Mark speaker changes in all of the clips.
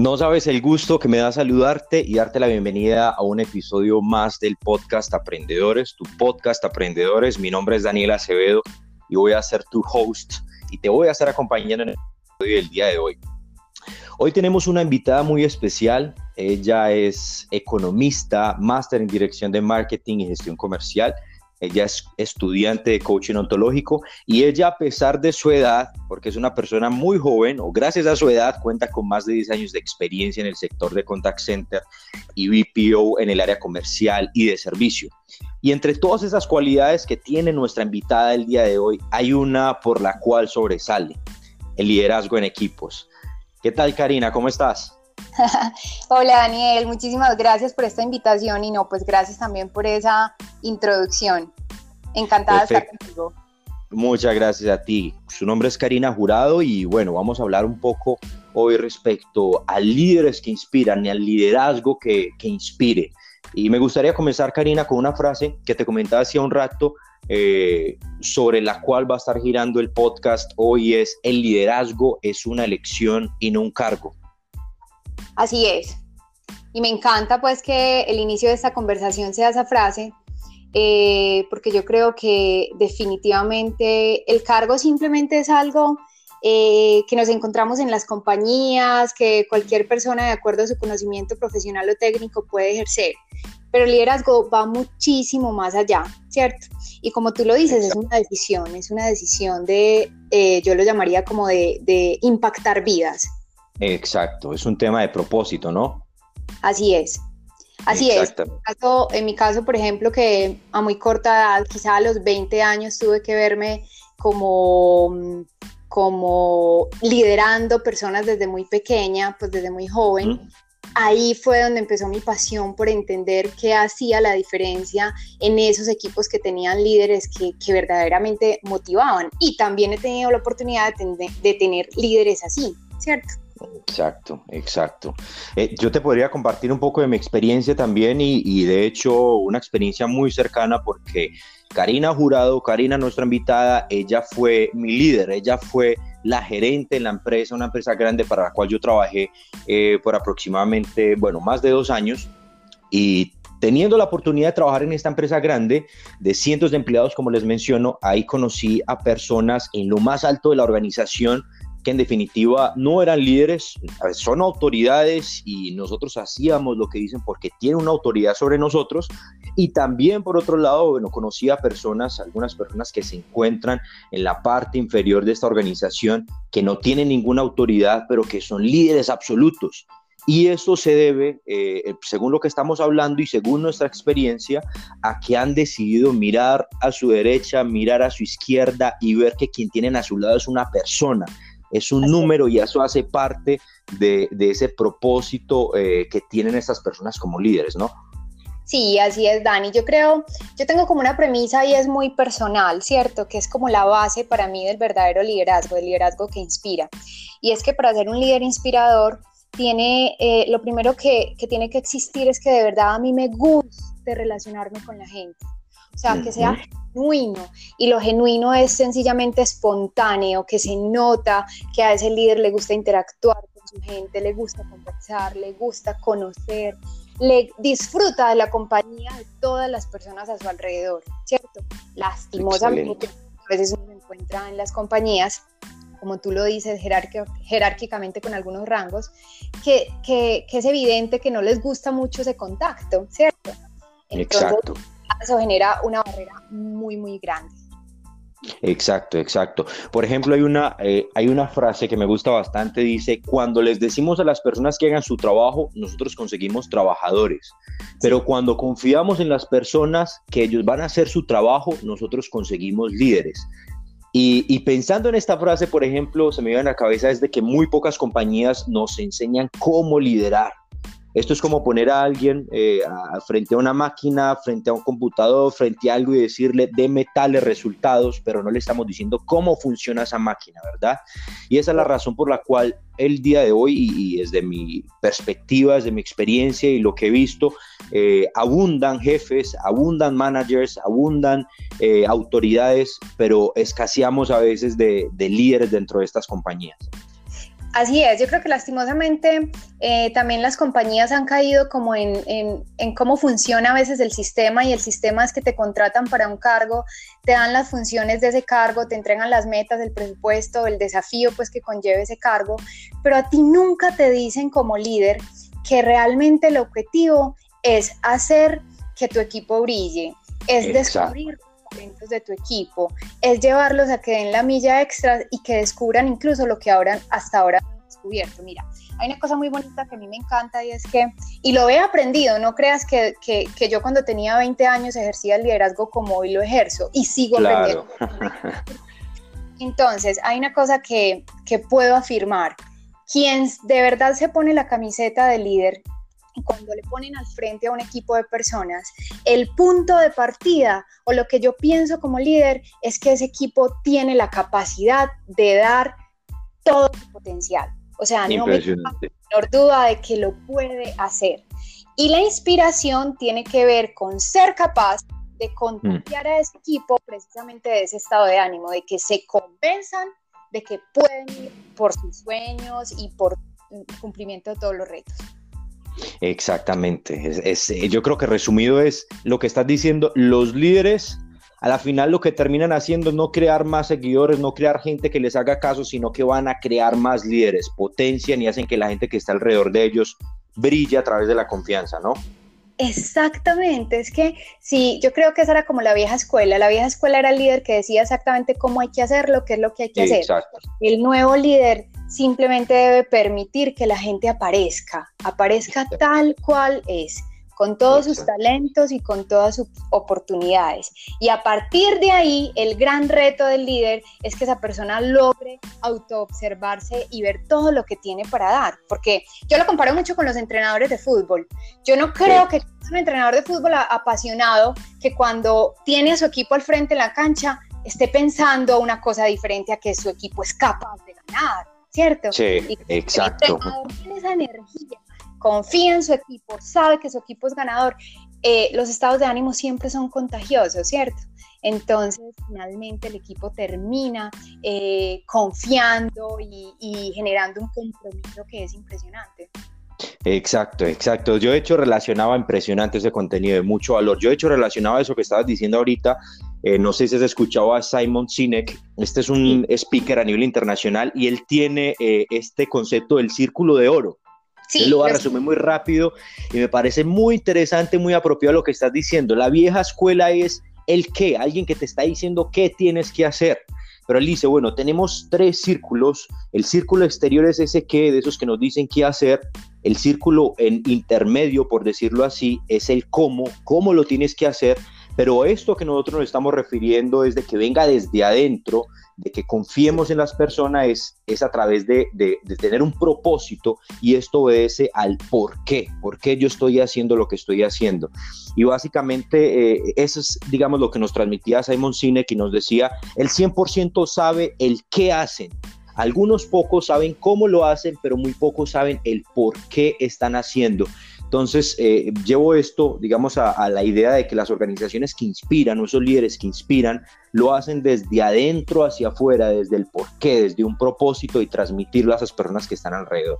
Speaker 1: No sabes el gusto que me da saludarte y darte la bienvenida a un episodio más del podcast Aprendedores, tu podcast Aprendedores. Mi nombre es Daniel Acevedo y voy a ser tu host y te voy a estar acompañando en el día de hoy. Hoy tenemos una invitada muy especial. Ella es economista, máster en dirección de marketing y gestión comercial ella es estudiante de coaching ontológico y ella a pesar de su edad, porque es una persona muy joven o gracias a su edad cuenta con más de 10 años de experiencia en el sector de contact center y BPO en el área comercial y de servicio. Y entre todas esas cualidades que tiene nuestra invitada el día de hoy, hay una por la cual sobresale, el liderazgo en equipos. ¿Qué tal Karina? ¿Cómo estás?
Speaker 2: Hola Daniel, muchísimas gracias por esta invitación y no, pues gracias también por esa introducción. Encantada de estar contigo.
Speaker 1: Muchas gracias a ti. Su nombre es Karina Jurado y bueno, vamos a hablar un poco hoy respecto a líderes que inspiran y al liderazgo que, que inspire. Y me gustaría comenzar, Karina, con una frase que te comentaba hacía un rato, eh, sobre la cual va a estar girando el podcast hoy es el liderazgo es una elección y no un cargo.
Speaker 2: Así es. Y me encanta pues que el inicio de esta conversación sea esa frase, eh, porque yo creo que definitivamente el cargo simplemente es algo eh, que nos encontramos en las compañías, que cualquier persona de acuerdo a su conocimiento profesional o técnico puede ejercer. Pero el liderazgo va muchísimo más allá, ¿cierto? Y como tú lo dices, es una decisión, es una decisión de, eh, yo lo llamaría como de, de impactar vidas.
Speaker 1: Exacto, es un tema de propósito, ¿no?
Speaker 2: Así es. Así es. En mi, caso, por ejemplo, que a muy corta edad, quizá a los 20 años, tuve que verme como, como liderando personas desde muy pequeña, pues desde muy joven. Ahí fue donde empezó mi pasión por entender qué hacía la diferencia en esos equipos que tenían líderes que, que verdaderamente motivaban. Y también he tenido la oportunidad de, de tener líderes así, ¿cierto?
Speaker 1: Exacto, exacto. Eh, yo te podría compartir un poco de mi experiencia también y, de hecho una experiencia muy cercana porque Karina Jurado, Karina nuestra invitada, ella fue mi líder, ella fue la gerente en la empresa, una empresa grande para la cual yo trabajé eh, por aproximadamente, bueno, más de dos años y teniendo la oportunidad de trabajar en esta empresa grande de cientos de empleados, como les menciono, ahí conocí a personas en lo más alto de la organización que en definitiva no eran líderes, son autoridades y nosotros hacíamos lo que dicen porque tienen una autoridad sobre nosotros. Y también, por otro lado, bueno, conocí a personas, algunas personas que se encuentran en la parte inferior de esta organización, que no tienen ninguna autoridad, pero que son líderes absolutos. Y eso se debe, eh, según lo que estamos hablando y según nuestra experiencia, a que han decidido mirar a su derecha, mirar a su izquierda y ver que quien tienen a su lado es una persona es un número y eso hace parte de, ese propósito eh, que tienen estas personas como líderes, ¿no?
Speaker 2: Sí, así es, Dani. Yo creo, yo tengo como una premisa y es muy personal, ¿cierto? Que es como la base para mí del verdadero liderazgo, del liderazgo que inspira. Y es que para ser un líder inspirador, tiene, eh, lo primero que, que tiene que existir es que de verdad a mí me guste relacionarme con la gente. O sea, que sea genuino. Y lo genuino es sencillamente espontáneo, que se nota que a ese líder le gusta interactuar con su gente, le gusta conversar, le gusta conocer, le disfruta de la compañía de todas las personas a su alrededor, ¿cierto? Lastimosamente, a veces uno se encuentra en las compañías como tú lo dices, jerárquicamente con algunos rangos, que, que, que, es evidente que no les gusta mucho ese contacto, ¿cierto?
Speaker 1: Exacto
Speaker 2: eso genera una barrera muy, muy grande.
Speaker 1: Exacto, exacto. Por ejemplo, hay una, eh, hay una frase que me gusta bastante, dice, cuando les decimos a las personas que hagan su trabajo, nosotros conseguimos trabajadores, pero cuando confiamos en las personas que ellos van a hacer su trabajo, nosotros conseguimos líderes. Y, y pensando en esta frase, por ejemplo, se me viene a la cabeza desde que muy pocas compañías nos enseñan cómo liderar. Esto es como poner a alguien eh, frente a una máquina, frente a un computador, frente a algo y decirle, deme tales resultados, pero no le estamos diciendo cómo funciona esa máquina, ¿verdad? Y esa es la razón por la cual el día de hoy, y, desde mi perspectiva, desde mi experiencia y lo que he visto, eh, abundan jefes, abundan managers, abundan eh, autoridades, pero escaseamos a veces de líderes dentro de estas compañías.
Speaker 2: Así es, yo creo que lastimosamente eh, también las compañías han caído como en, en, cómo funciona a veces el sistema y el sistema es que te contratan para un cargo, te dan las funciones de ese cargo, te entregan las metas, el presupuesto, el desafío pues que conlleve ese cargo, pero a ti nunca te dicen como líder que realmente el objetivo es hacer que tu equipo brille, es descubrir talentos de tu equipo, es llevarlos a que den la milla extra y que descubran incluso lo que ahora, hasta ahora han descubierto. Mira, hay una cosa muy bonita que a mí me encanta y es que, y lo he aprendido, no creas que, que, que yo cuando tenía 20 años ejercía el liderazgo como hoy lo ejerzo y sigo aprendiendo. Entonces, hay una cosa que, que puedo afirmar. Quien de verdad se pone la camiseta de líder cuando le ponen al frente a un equipo de personas, el punto de partida o lo que yo pienso como líder es que ese equipo tiene la capacidad de dar todo su potencial. O sea, no me menor duda de que lo puede hacer. Y la inspiración tiene que ver con ser capaz de contagiar a ese equipo precisamente de ese estado de ánimo, de que se convenzan de que pueden ir por sus sueños y por cumplimiento de todos los retos.
Speaker 1: Exactamente. Eh, yo creo que resumido es lo que estás diciendo, los líderes a la final lo que terminan haciendo es no crear más seguidores, no crear gente que les haga caso, sino que van a crear más líderes, potencian y hacen que la gente que está alrededor de ellos brille a través de la confianza, ¿no?
Speaker 2: Exactamente, es que sí, yo creo que esa era como la vieja escuela. La vieja escuela era el líder que decía exactamente cómo hay que hacerlo, qué es lo que hay que hacer. El nuevo líder simplemente debe permitir que la gente aparezca, aparezca tal cual es, con todos sus talentos y con todas sus oportunidades. Y a partir de ahí, el gran reto del líder es que esa persona logre autoobservarse y ver todo lo que tiene para dar. Porque yo lo comparo mucho con los entrenadores de fútbol. Yo no creo que un entrenador de fútbol apasionado que cuando tiene a su equipo al frente en la cancha esté pensando una cosa diferente a que su equipo es capaz de ganar ¿cierto?
Speaker 1: Sí, exacto.
Speaker 2: tiene esa energía, confía en su equipo, sabe que su equipo es ganador. Eh, los estados de ánimo siempre son contagiosos, ¿cierto? Entonces, finalmente el equipo termina eh, confiando y, generando un compromiso que es impresionante.
Speaker 1: Exacto, exacto. Yo de hecho relacionaba impresionante ese contenido de mucho valor. Yo de hecho relacionaba eso que estabas diciendo ahorita eh, no sé si has escuchado a Simon Sinek, este es un speaker a nivel internacional y él tiene eh, este concepto del círculo de oro. Sí, lo va a resumir muy rápido y me parece muy interesante, muy apropiado lo que estás diciendo. La vieja escuela es el qué, alguien que te está diciendo qué tienes que hacer. Pero él dice, bueno, tenemos tres círculos. El círculo exterior es ese qué, de esos que nos dicen qué hacer. El círculo en intermedio, por decirlo así, es el cómo, cómo lo tienes que hacer. Pero esto que nosotros nos estamos refiriendo es de que venga desde adentro, de que confiemos en las personas, es, es a través de, tener un propósito y esto obedece al por qué, por qué yo estoy haciendo lo que estoy haciendo. Y básicamente eh, eso es, digamos, lo que nos transmitía Simon Sinek y nos decía, el 100% sabe el qué hacen, algunos pocos saben cómo lo hacen, pero muy pocos saben el por qué están haciendo. Entonces, eh, llevo esto, digamos, a, la idea de que las organizaciones que inspiran, o esos líderes que inspiran, lo hacen desde adentro hacia afuera, desde el porqué, desde un propósito y transmitirlo a esas personas que están alrededor.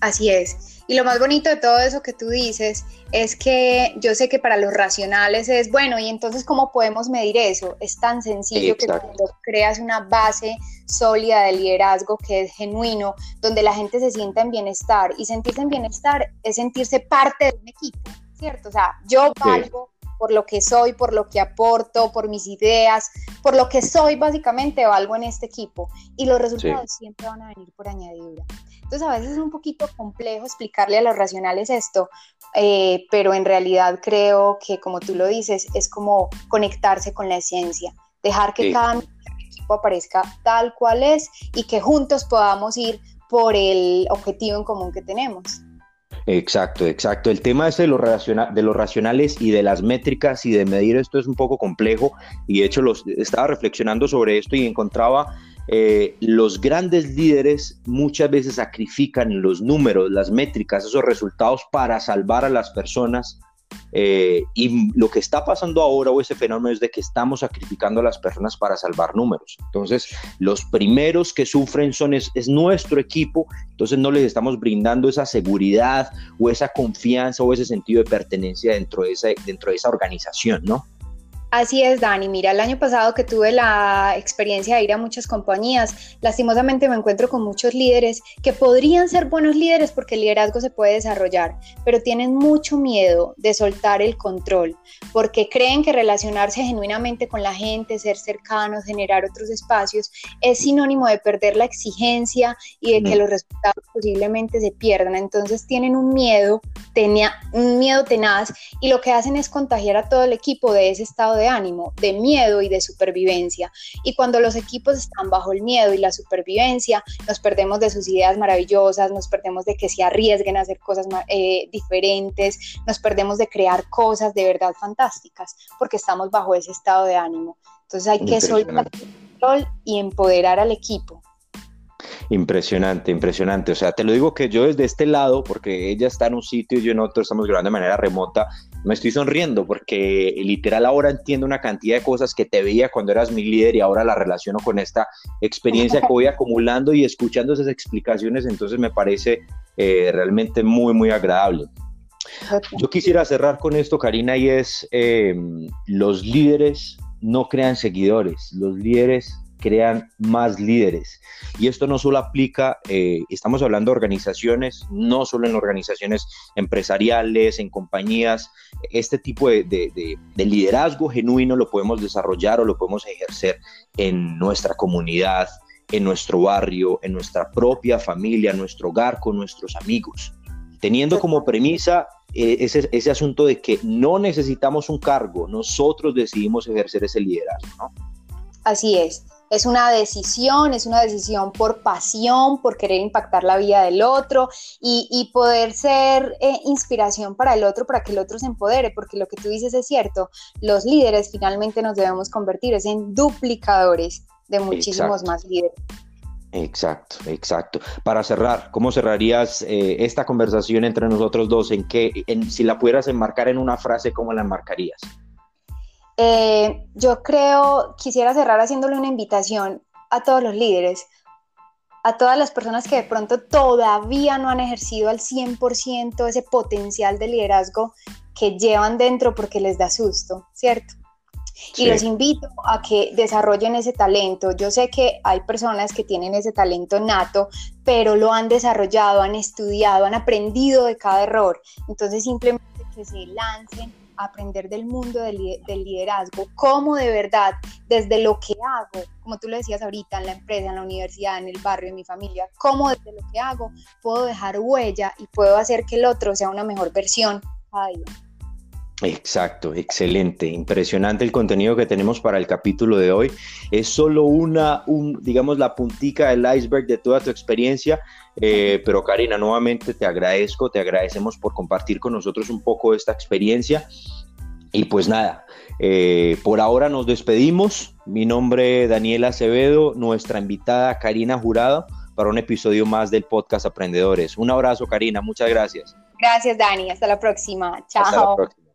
Speaker 2: Así es. Y lo más bonito de todo eso que tú dices es que yo sé que para los racionales es, bueno, y entonces ¿cómo podemos medir eso? Es tan sencillo que cuando creas una base sólida de liderazgo que es genuino, donde la gente se sienta en bienestar y sentirse en bienestar es sentirse parte de un equipo, ¿cierto? O sea, yo valgo por lo que soy, por lo que aporto, por mis ideas, por lo que soy básicamente valgo en este equipo y los resultados siempre van a venir por añadidura. Entonces a veces es un poquito complejo explicarle a los racionales esto, eh, pero en realidad creo que como tú lo dices, es como conectarse con la esencia, dejar que cada equipo aparezca tal cual es y que juntos podamos ir por el objetivo en común que tenemos.
Speaker 1: Exacto, exacto. El tema ese de, los de los racionales y de las métricas y de medir esto es un poco complejo y de hecho los, estaba reflexionando sobre esto y encontraba eh, los grandes líderes muchas veces sacrifican los números, las métricas, esos resultados para salvar a las personas Eh, y lo que está pasando ahora o ese fenómeno es de que estamos sacrificando a las personas para salvar números. Entonces, los primeros que sufren son es, nuestro equipo, entonces no les estamos brindando esa seguridad o esa confianza o ese sentido de pertenencia dentro de esa, dentro de esa organización, ¿no?
Speaker 2: Así es, Dani. Mira, el año pasado que tuve la experiencia de ir a muchas compañías, lastimosamente me encuentro con muchos líderes que podrían ser buenos líderes porque el liderazgo se puede desarrollar, pero tienen mucho miedo de soltar el control porque creen que relacionarse genuinamente con la gente, ser cercanos, generar otros espacios, es sinónimo de perder la exigencia y de que los resultados posiblemente se pierdan. Entonces tienen un miedo, tenía, un miedo tenaz y lo que hacen es contagiar a todo el equipo de ese estado de de ánimo, de miedo y de supervivencia. Y cuando los equipos están bajo el miedo y la supervivencia, nos perdemos de sus ideas maravillosas, nos perdemos de que se arriesguen a hacer cosas eh, diferentes, nos perdemos de crear cosas de verdad fantásticas, porque estamos bajo ese estado de ánimo. Entonces hay que soltar el control y empoderar al equipo.
Speaker 1: Impresionante, impresionante. O sea, te lo digo que yo desde este lado, porque ella está en un sitio y yo en otro, estamos grabando de manera remota, me estoy sonriendo porque literal ahora entiendo una cantidad de cosas que te veía cuando eras mi líder y ahora la relaciono con esta experiencia que voy acumulando y escuchando esas explicaciones, entonces me parece eh, realmente muy, muy agradable. Yo quisiera cerrar con esto, Karina, y es eh, los líderes no crean seguidores, los líderes crean más líderes. Y esto no solo aplica, eh, estamos hablando de organizaciones, no solo en organizaciones empresariales, en compañías, este tipo de, liderazgo genuino lo podemos desarrollar o lo podemos ejercer en nuestra comunidad, en nuestro barrio, en nuestra propia familia, en nuestro hogar, con nuestros amigos, teniendo como premisa eh, ese, ese, asunto de que no necesitamos un cargo, nosotros decidimos ejercer ese liderazgo.
Speaker 2: Así es es una decisión, es una decisión por pasión, por querer impactar la vida del otro y, poder ser eh, inspiración para el otro, para que el otro se empodere, porque lo que tú dices es cierto, los líderes finalmente nos debemos convertir en duplicadores de muchísimos más líderes.
Speaker 1: Exacto, exacto. Para cerrar, ¿cómo cerrarías eh, esta conversación entre nosotros dos? ¿En qué, en, si la pudieras enmarcar en una frase, cómo la enmarcarías?
Speaker 2: Eh, yo creo, quisiera cerrar haciéndole una invitación a todos los líderes, a todas las personas que de pronto todavía no han ejercido al 100% ese potencial de liderazgo que llevan dentro porque les da susto, ¿cierto? Y los invito a que desarrollen ese talento. Yo sé que hay personas que tienen ese talento nato, pero lo han desarrollado, han estudiado, han aprendido de cada error. Entonces simplemente que se lancen aprender del mundo del, liderazgo, cómo de verdad, desde lo que hago, como tú lo decías ahorita, en la empresa, en la universidad, en el barrio, en mi familia, cómo desde lo que hago puedo dejar huella y puedo hacer que el otro sea una mejor versión.
Speaker 1: Exacto, excelente, impresionante el contenido que tenemos para el capítulo de hoy. Es solo una, un, digamos, la puntica del iceberg de toda tu experiencia, eh, pero Karina, nuevamente te agradezco, te agradecemos por compartir con nosotros un poco de esta experiencia. Y pues nada, eh, por ahora nos despedimos. Mi nombre es Daniela Acevedo, nuestra invitada Karina Jurado, para un episodio más del podcast Aprendedores. Un abrazo, Karina, muchas gracias.
Speaker 2: Gracias, Dani. Hasta la próxima. Chao. Hasta la próxima.